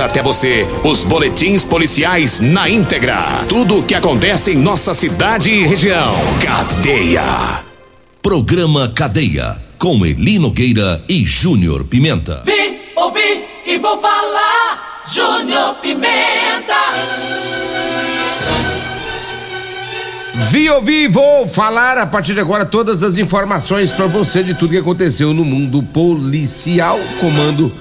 até você os boletins policiais na íntegra. Tudo o que acontece em nossa cidade e região. Cadeia. Programa Cadeia. Com Eli Nogueira e Júnior Pimenta. Vim, ouvi e vou falar. Júnior Pimenta. Vi, ouvi, vou falar a partir de agora todas as informações para você de tudo que aconteceu no mundo policial. Comando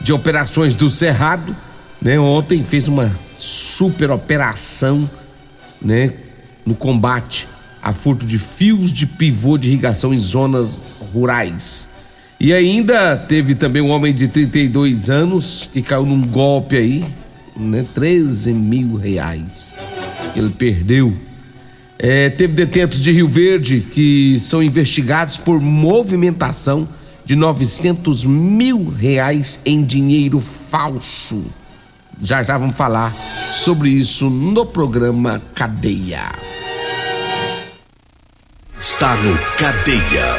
de Operações do Cerrado, né? Ontem fez uma super operação, né? No combate a furto de fios de pivô de irrigação em zonas rurais. E ainda teve também um homem de 32 anos que caiu num golpe aí, né? 13 mil reais. Ele perdeu é, teve detentos de Rio Verde que são investigados por movimentação de 900 mil reais em dinheiro falso. Já já vamos falar sobre isso no programa Cadeia. Está no Cadeia.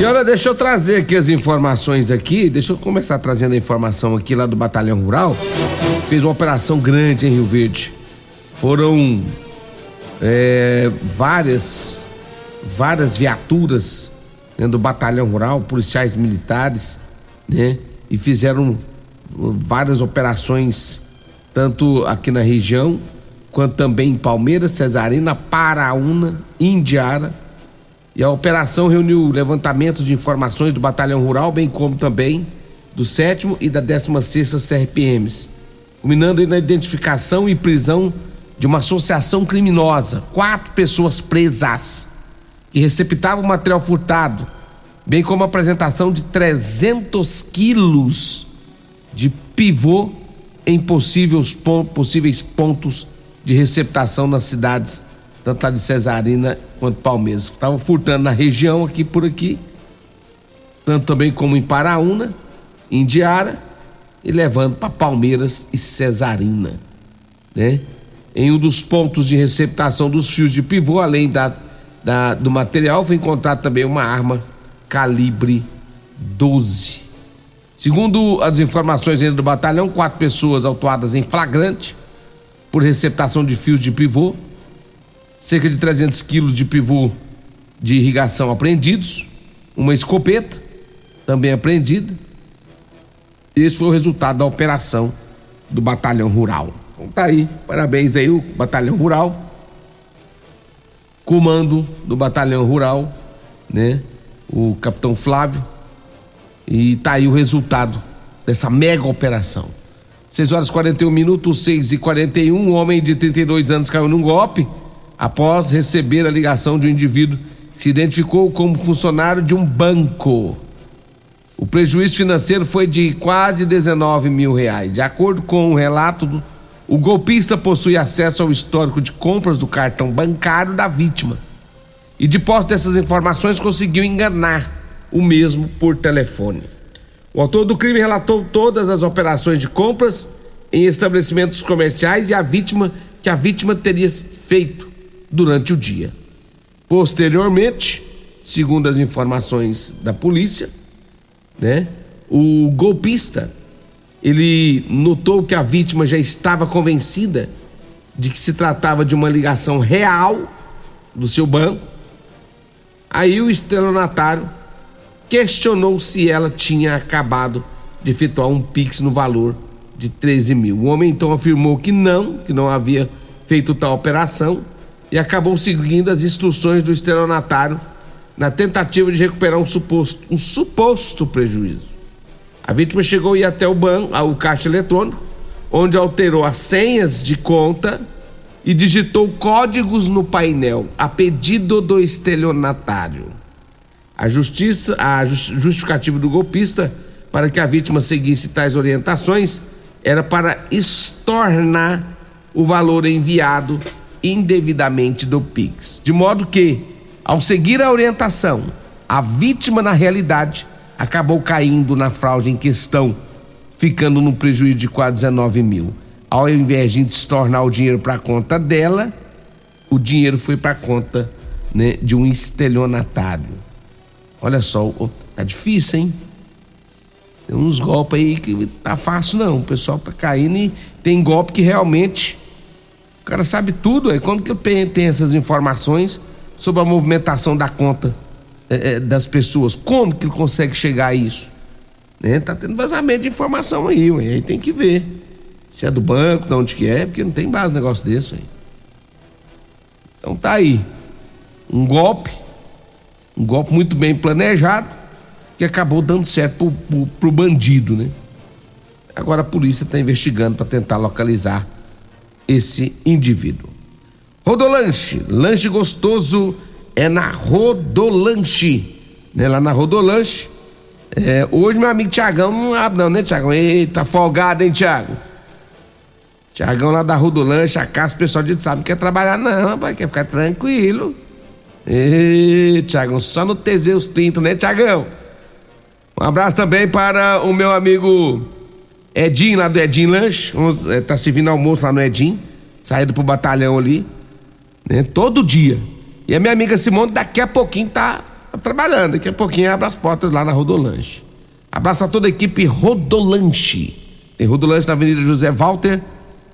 E olha, deixa eu trazer aqui as informações aqui. Deixa eu começar trazendo a informação aqui lá do Batalhão Rural. Fez uma operação grande em Rio Verde. Foram é, várias, várias viaturas né, do Batalhão Rural, policiais militares, né? E fizeram várias operações, tanto aqui na região, quanto também em Palmeiras, Cesarina, Paraúna, Indiara e a operação reuniu levantamentos de informações do Batalhão Rural, bem como também do 7 e da 16 CRPMs, culminando na identificação e prisão de uma associação criminosa, quatro pessoas presas, que receptavam material furtado, bem como a apresentação de 300 quilos de pivô em possíveis, possíveis pontos de receptação nas cidades tanto de Cesarina quanto Palmeiras. Estava furtando na região aqui por aqui, tanto também como em Paraúna, Indiara e levando para Palmeiras e Cesarina, né? Em um dos pontos de receptação dos fios de pivô, além da, da do material, foi encontrado também uma arma calibre 12. Segundo as informações do batalhão, quatro pessoas autuadas em flagrante por receptação de fios de pivô cerca de 300 quilos de pivô de irrigação apreendidos, uma escopeta também apreendida. Esse foi o resultado da operação do Batalhão Rural. Então tá aí, parabéns aí o Batalhão Rural, comando do Batalhão Rural, né? O Capitão Flávio. E tá aí o resultado dessa mega operação. 6 horas 41 minutos, 6 e 41 um homem de 32 anos caiu num golpe após receber a ligação de um indivíduo que se identificou como funcionário de um banco. O prejuízo financeiro foi de quase 19 mil reais. De acordo com o relato, do, o golpista possui acesso ao histórico de compras do cartão bancário da vítima. E de posse dessas informações conseguiu enganar o mesmo por telefone. O autor do crime relatou todas as operações de compras em estabelecimentos comerciais e a vítima que a vítima teria feito durante o dia. Posteriormente, segundo as informações da polícia, né, o golpista ele notou que a vítima já estava convencida de que se tratava de uma ligação real do seu banco. Aí o estelionatário questionou se ela tinha acabado de efetuar um pix no valor de 13 mil. O homem então afirmou que não, que não havia feito tal operação e acabou seguindo as instruções do estelionatário na tentativa de recuperar um suposto, um suposto prejuízo. A vítima chegou ir até o banco, ao caixa eletrônico, onde alterou as senhas de conta e digitou códigos no painel a pedido do estelionatário. A justiça, a justificativa do golpista para que a vítima seguisse tais orientações era para estornar o valor enviado indevidamente do Pix. De modo que, ao seguir a orientação, a vítima, na realidade, acabou caindo na fraude em questão, ficando no prejuízo de quase 19 mil. Ao invés de estornar o dinheiro para a conta dela, o dinheiro foi para a conta né, de um estelionatário. Olha só, tá difícil, hein? Tem uns golpes aí que tá fácil não, o pessoal tá caindo e tem golpe que realmente o cara sabe tudo, aí como que ele tem essas informações sobre a movimentação da conta é, é, das pessoas? Como que ele consegue chegar a isso? Né? Tá tendo vazamento de informação aí, ué, aí tem que ver se é do banco, de onde que é, porque não tem base um negócio desse aí. Então tá aí, um golpe, um golpe muito bem planejado, que acabou dando certo pro, pro, pro bandido, né? Agora a polícia está investigando para tentar localizar esse indivíduo. Rodolanche, lanche gostoso é na Rodolanche, né? Lá na Rodolanche. É, hoje meu amigo Tiagão não abre não, né Tiagão? Eita, folgado, hein Tiago? Tiagão lá da Rodolanche, a casa, o pessoal de sabe que quer trabalhar não, rapaz, quer ficar tranquilo. Ê, Tiagão, só no Teseus 30, né Tiagão? Um abraço também para o meu amigo Edinho, lá do Edinho Lanche. É, tá servindo almoço lá no Edinho. Saído pro batalhão ali. Né? Todo dia. E a minha amiga Simone, daqui a pouquinho tá, trabalhando. Daqui a pouquinho abre as portas lá na Rodolanche. Abraço a toda a equipe Rodolanche. Tem Rodolanche na Avenida José Walter,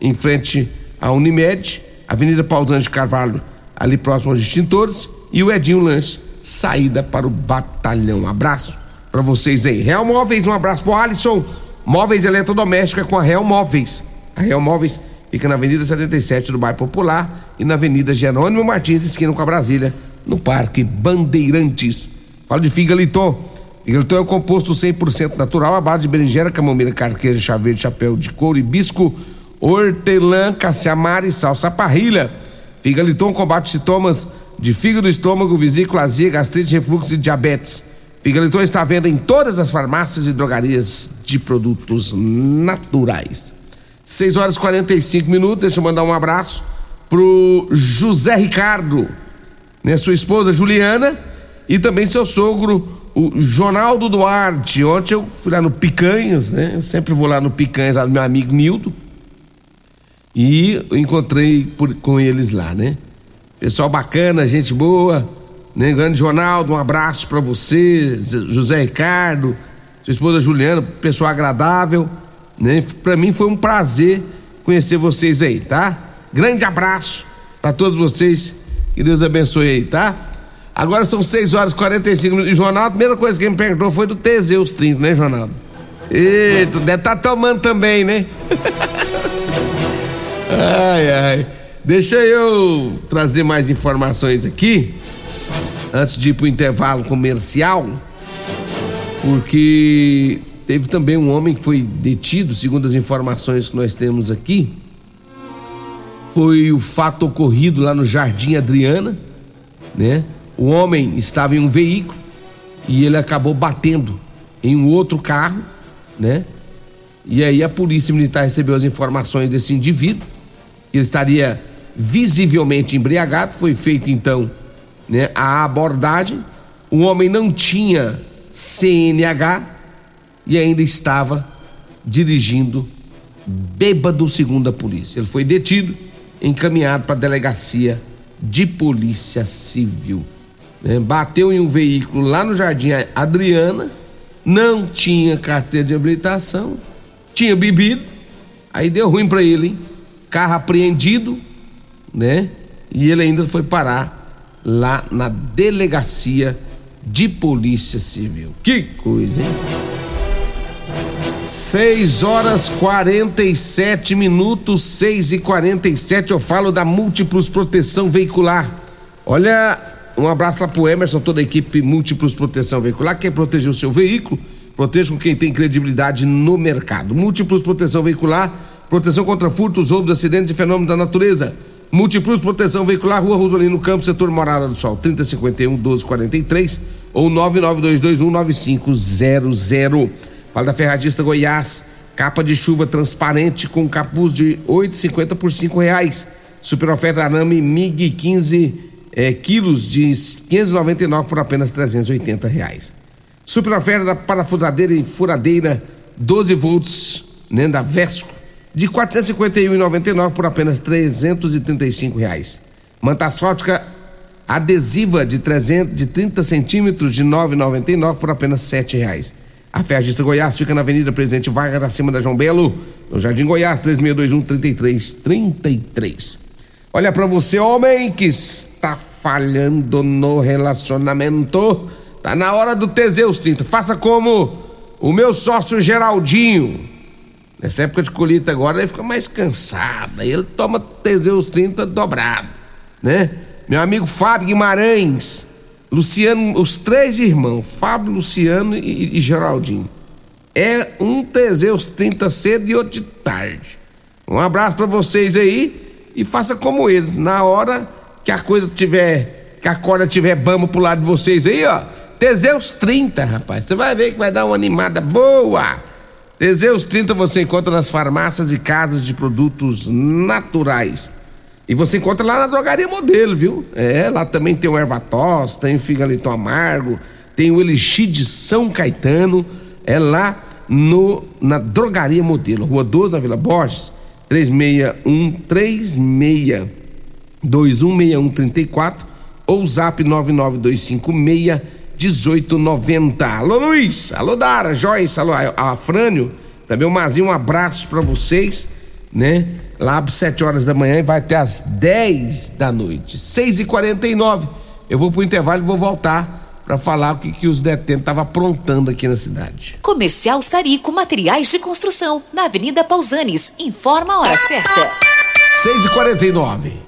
em frente à Unimed. Avenida Pausante Carvalho, ali próximo aos extintores. E o Edinho Lanche, saída para o batalhão. Abraço para vocês aí. Real Móveis, um abraço pro Alisson. Móveis eletrodoméstica com a Real Móveis. A Real Móveis fica na Avenida 77 do Bairro Popular e na Avenida Jerônimo Martins, esquina com a Brasília, no Parque Bandeirantes. Fala de Figaliton. Figaliton é um composto 100% natural, à base de berinjela, camomila, carqueja, chá chapéu de couro, hibisco, hortelã, caciamara e salsa parrilha. Figaliton combate sintomas de fígado, estômago, vesícula, azia, gastrite, refluxo e diabetes. Figaliton está à venda em todas as farmácias e drogarias de produtos naturais. 6 horas e 45 minutos. Deixa eu mandar um abraço pro José Ricardo, né, sua esposa Juliana e também seu sogro, o Ronaldo Duarte. Ontem eu fui lá no Picanhas, né? Eu sempre vou lá no Picanhas, lá do meu amigo Nildo. E encontrei por, com eles lá, né? Pessoal bacana, gente boa né? Grande Ronaldo, um abraço para você, José Ricardo, sua esposa Juliana, pessoa agradável, né? Para mim foi um prazer conhecer vocês aí, tá? Grande abraço para todos vocês, que Deus abençoe aí, tá? Agora são 6 horas e 45 minutos. Ronaldo, a primeira coisa que me perguntou foi do Teseus 30, né, Ronaldo? Eita, deve estar tá tomando também, né? ai, ai. Deixa eu trazer mais informações aqui antes de ir para o intervalo comercial, porque teve também um homem que foi detido, segundo as informações que nós temos aqui. Foi o fato ocorrido lá no Jardim Adriana, né? O homem estava em um veículo e ele acabou batendo em um outro carro, né? E aí a polícia militar recebeu as informações desse indivíduo, que ele estaria visivelmente embriagado, foi feito então né, a abordagem. O homem não tinha CNH e ainda estava dirigindo bêbado, segundo a polícia. Ele foi detido, encaminhado para a delegacia de polícia civil. Né? Bateu em um veículo lá no Jardim Adriana, não tinha carteira de habilitação, tinha bebido, aí deu ruim para ele, hein? Carro apreendido, né? E ele ainda foi parar lá na delegacia de polícia civil. Que coisa, hein? 6 horas 47 minutos, 6 e 47 eu falo da Múltiplos Proteção Veicular. Olha, um abraço lá pro Emerson, toda a equipe Múltiplos Proteção Veicular. Quer proteger o seu veículo? Proteja com quem tem credibilidade no mercado. Múltiplos Proteção Veicular, proteção contra furtos, roubos, acidentes e fenômenos da natureza Multiplus Proteção Veicular, Rua Rosolino Campos, setor Morada do Sol, 3051 1243 ou 99221 9500. Fala da Ferragista Goiás, capa de chuva transparente com capuz de 8,50 por cinco reais. Super oferta arame MIG 15 é, quilos de 599 por apenas 380 reais. Super oferta parafusadeira e furadeira 12 volts, né, da Vesco, de 451,99 por apenas 335 reais. Manta asfáltica adesiva de 300, de 30 centímetros de 9,99 por apenas sete reais. A Ferragista Goiás fica na Avenida Presidente Vargas, acima da João Belo, no Jardim Goiás, 3621 3333. Olha para você, homem que está falhando no relacionamento. Tá na hora do Teseus 30. Faça como o meu sócio Geraldinho. Nessa época de colheita agora ele fica mais cansado. Aí ele toma Teseus 30 dobrado, né? Meu amigo Fábio Guimarães, Luciano, os três irmãos, Fábio, Luciano e, e Geraldinho. É um Teseus 30 cedo e outro de tarde. Um abraço para vocês aí e faça como eles. Na hora que a coisa tiver, que a corda tiver bamba pro lado de vocês aí, ó. Teseus 30, rapaz. Você vai ver que vai dar uma animada boa. Teseus 30 você encontra nas farmácias e casas de produtos naturais. E você encontra lá na drogaria modelo, viu? É, lá também tem o Ervatos, tem o Figaliton Amargo, tem o Elixir de São Caetano. É lá no, na drogaria modelo, Rua 12, na Vila Borges. 3613 216134 ou zap 99256 1890. Alô Luiz, alô Dara, Joyce, alô Afrânio, também o Mazinho, um abraço para vocês, né? Lá às 7 horas da manhã e vai até às 10 da noite. 6 e 49 Eu vou pro intervalo e vou voltar para falar o que, que os detentos estavam aprontando aqui na cidade. Comercial Sarico Materiais de Construção, na Avenida Pausanes. Informa a hora certa. 6 e 49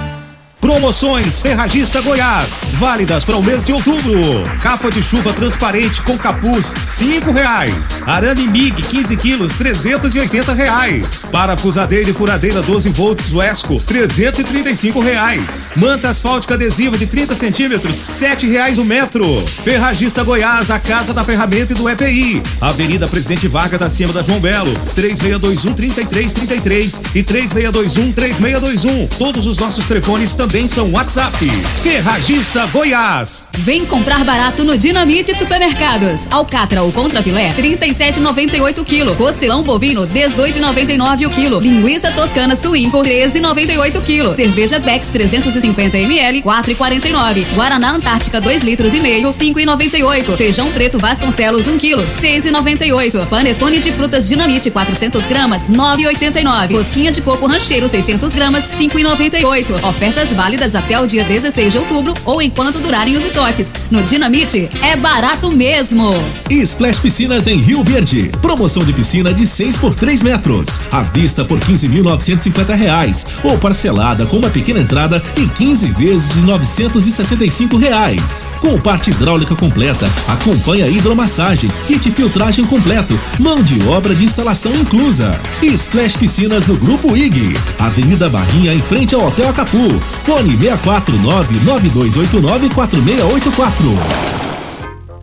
Promoções Ferragista Goiás, válidas para o mês de outubro. Capa de chuva transparente com capuz, cinco reais. Arame MIG 15 quilos, 380 reais. Parafusadeira e furadeira 12 volts Wesco, 335 reais. Manta asfáltica adesiva de 30 centímetros, sete reais o metro. Ferragista Goiás, a casa da ferramenta e do EPI. Avenida Presidente Vargas, acima da João Belo, 3621 3333 e 3621 3621. Todos os nossos telefones também também são WhatsApp. Ferragista Goiás. Vem comprar barato no Dinamite Supermercados. Alcatra ou contra filé, 37,98 kg. Costelão bovino, 18,99 o quilo. Linguiça toscana suíno, 13,98 kg. Cerveja Bex 350 ml, 4,49. Guaraná Antártica 2 litros e meio, 5,98. Feijão preto Vasconcelos 1 kg, 6,98. Panetone de frutas Dinamite 400 gramas, 9,89. Rosquinha de coco rancheiro 600 gramas, 5,98. Ofertas válidas até o dia 16 de outubro ou enquanto durarem os estoques. No Dinamite é barato mesmo. Splash Piscinas em Rio Verde. Promoção de piscina de 6 por 3 metros. À vista por 15.950 reais ou parcelada com uma pequena entrada e 15 vezes de 965 reais. Com parte hidráulica completa, acompanha hidromassagem, kit filtragem completo, mão de obra de instalação inclusa. Splash Piscinas do Grupo IG. Avenida Barrinha em frente ao Hotel Acapu. Fone 649-9289-4684.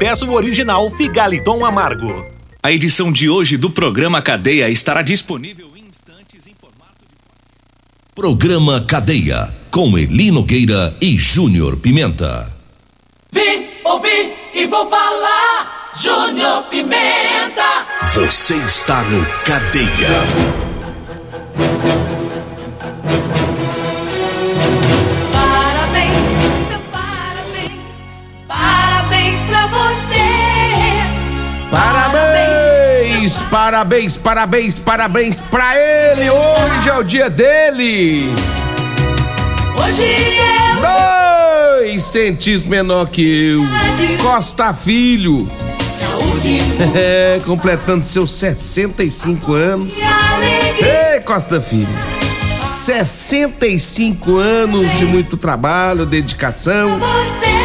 peça o original Figaliton Amargo. A edição de hoje do programa Cadeia estará disponível em instantes em formato de. Programa Cadeia, com Eli Nogueira e Júnior Pimenta. Vim, ouvi e vou falar, Júnior Pimenta. Você está no Cadeia. Parabéns, parabéns, parabéns, pra ele. Hoje é o dia dele. Hoje é Dois centímetros menor que eu. Costa Filho. Saúde. É, completando seus 65 anos. Ei, Costa Filho. 65 anos de muito trabalho, dedicação.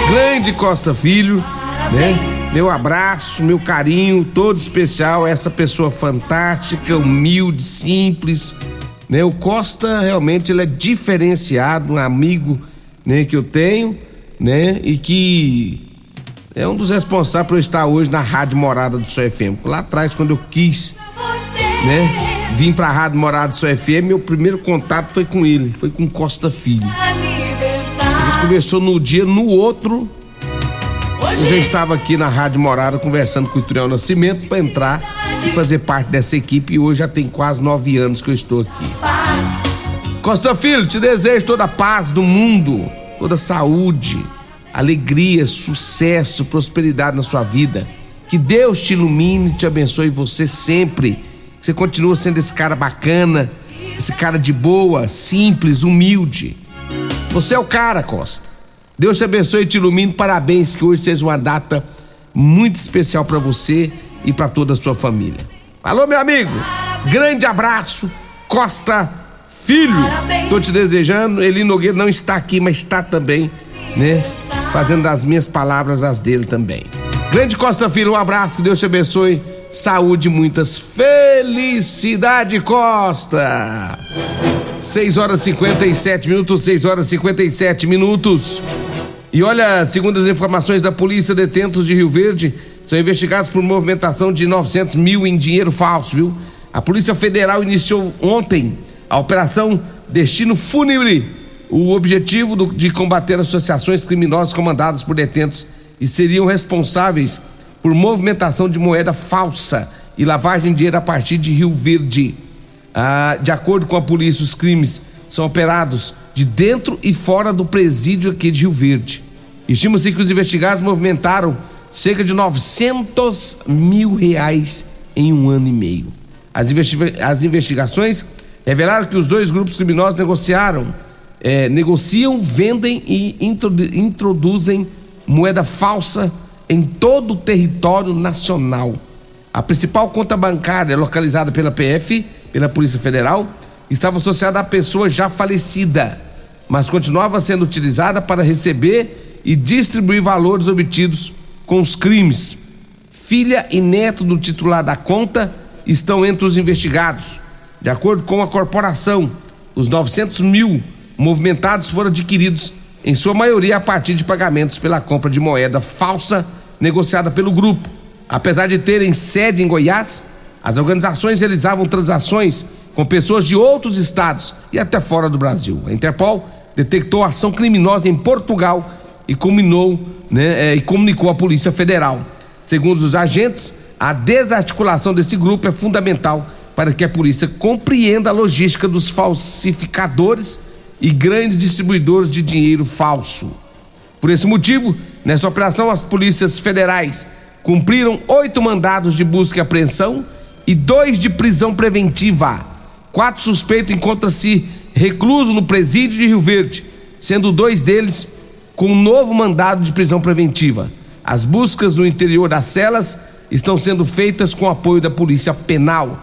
Grande Costa Filho, né? Meu abraço, meu carinho todo especial a essa pessoa fantástica, humilde, simples, né? O Costa realmente ele é diferenciado, um amigo, né, que eu tenho, né? E que é um dos responsáveis por eu estar hoje na Rádio Morada do Sol FM. Lá atrás quando eu quis, né, vim pra Rádio Morada do Sol FM, meu primeiro contato foi com ele, foi com Costa Filho. A gente conversou no dia, no outro, eu já estava aqui na Rádio Morada conversando com o Ituriel Nascimento para entrar e fazer parte dessa equipe e hoje já tem quase nove anos que eu estou aqui. Costa Filho, te desejo toda a paz do mundo, toda a saúde, alegria, sucesso, prosperidade na sua vida. Que Deus te ilumine e te abençoe você sempre. Que você continua sendo esse cara bacana, esse cara de boa, simples, humilde. Você é o cara, Costa. Deus te abençoe e te ilumine. Parabéns, que hoje seja uma data muito especial para você e para toda a sua família. Alô, meu amigo. Grande abraço, Costa Filho. Tô te desejando. Eli Nogueira não está aqui, mas está também, né? Fazendo das minhas palavras as dele também. Grande Costa Filho, um abraço, que Deus te abençoe. Saúde, muitas felicidade, Costa. 6 horas 57 minutos, 6 horas 57 minutos. E olha, segundo as informações da polícia, detentos de Rio Verde são investigados por movimentação de 900 mil em dinheiro falso, viu? A Polícia Federal iniciou ontem a Operação Destino Fúnebre. O objetivo do, de combater associações criminosas comandadas por detentos e seriam responsáveis por movimentação de moeda falsa e lavagem de dinheiro a partir de Rio Verde. Ah, de acordo com a polícia, os crimes são operados de dentro e fora do presídio aqui de Rio Verde. Estima-se que os investigados movimentaram cerca de 900 mil reais em um ano e meio. As, as investigações revelaram que os dois grupos criminosos negociaram, é, negociam, vendem e introduzem moeda falsa em todo o território nacional. A principal conta bancária localizada pela PF, pela Polícia Federal, estava associada à pessoa já falecida, mas continuava sendo utilizada para receber e distribuir valores obtidos com os crimes. Filha e neto do titular da conta estão entre os investigados. De acordo com a corporação, os 900 mil movimentados foram adquiridos, em sua maioria, a partir de pagamentos pela compra de moeda falsa negociada pelo grupo. Apesar de terem sede em Goiás, as organizações realizavam transações com pessoas de outros estados e até fora do Brasil. A Interpol detectou ação criminosa em Portugal e, combinou, né, é, e comunicou à Polícia Federal. Segundo os agentes, a desarticulação desse grupo é fundamental para que a polícia compreenda a logística dos falsificadores e grandes distribuidores de dinheiro falso. Por esse motivo, nessa operação, as polícias federais cumpriram oito mandados de busca e apreensão e dois de prisão preventiva Quatro suspeitos encontram-se reclusos no presídio de Rio Verde, sendo dois deles com um novo mandado de prisão preventiva. As buscas no interior das celas estão sendo feitas com apoio da Polícia Penal.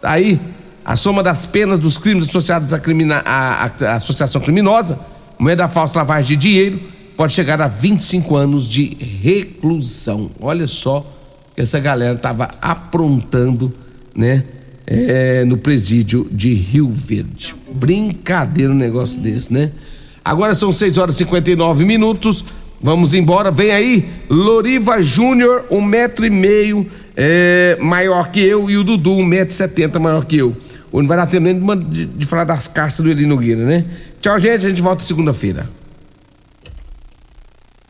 Aí, a soma das penas dos crimes associados à, crimina, à, à associação criminosa, moeda falsa lavagem de dinheiro, pode chegar a 25 anos de reclusão. Olha só que essa galera estava aprontando, né? é, no presídio de Rio Verde. Brincadeira um negócio desse, né? Agora são 6 horas e 59 minutos. Vamos embora. Vem aí, Loriva Júnior, um metro e meio é, maior que eu, e o Dudu, um metro e setenta maior que eu. Hoje não vai dar tempo nem de, de, falar das caças do Eli Nogueira, né? Tchau, gente. A gente volta segunda-feira.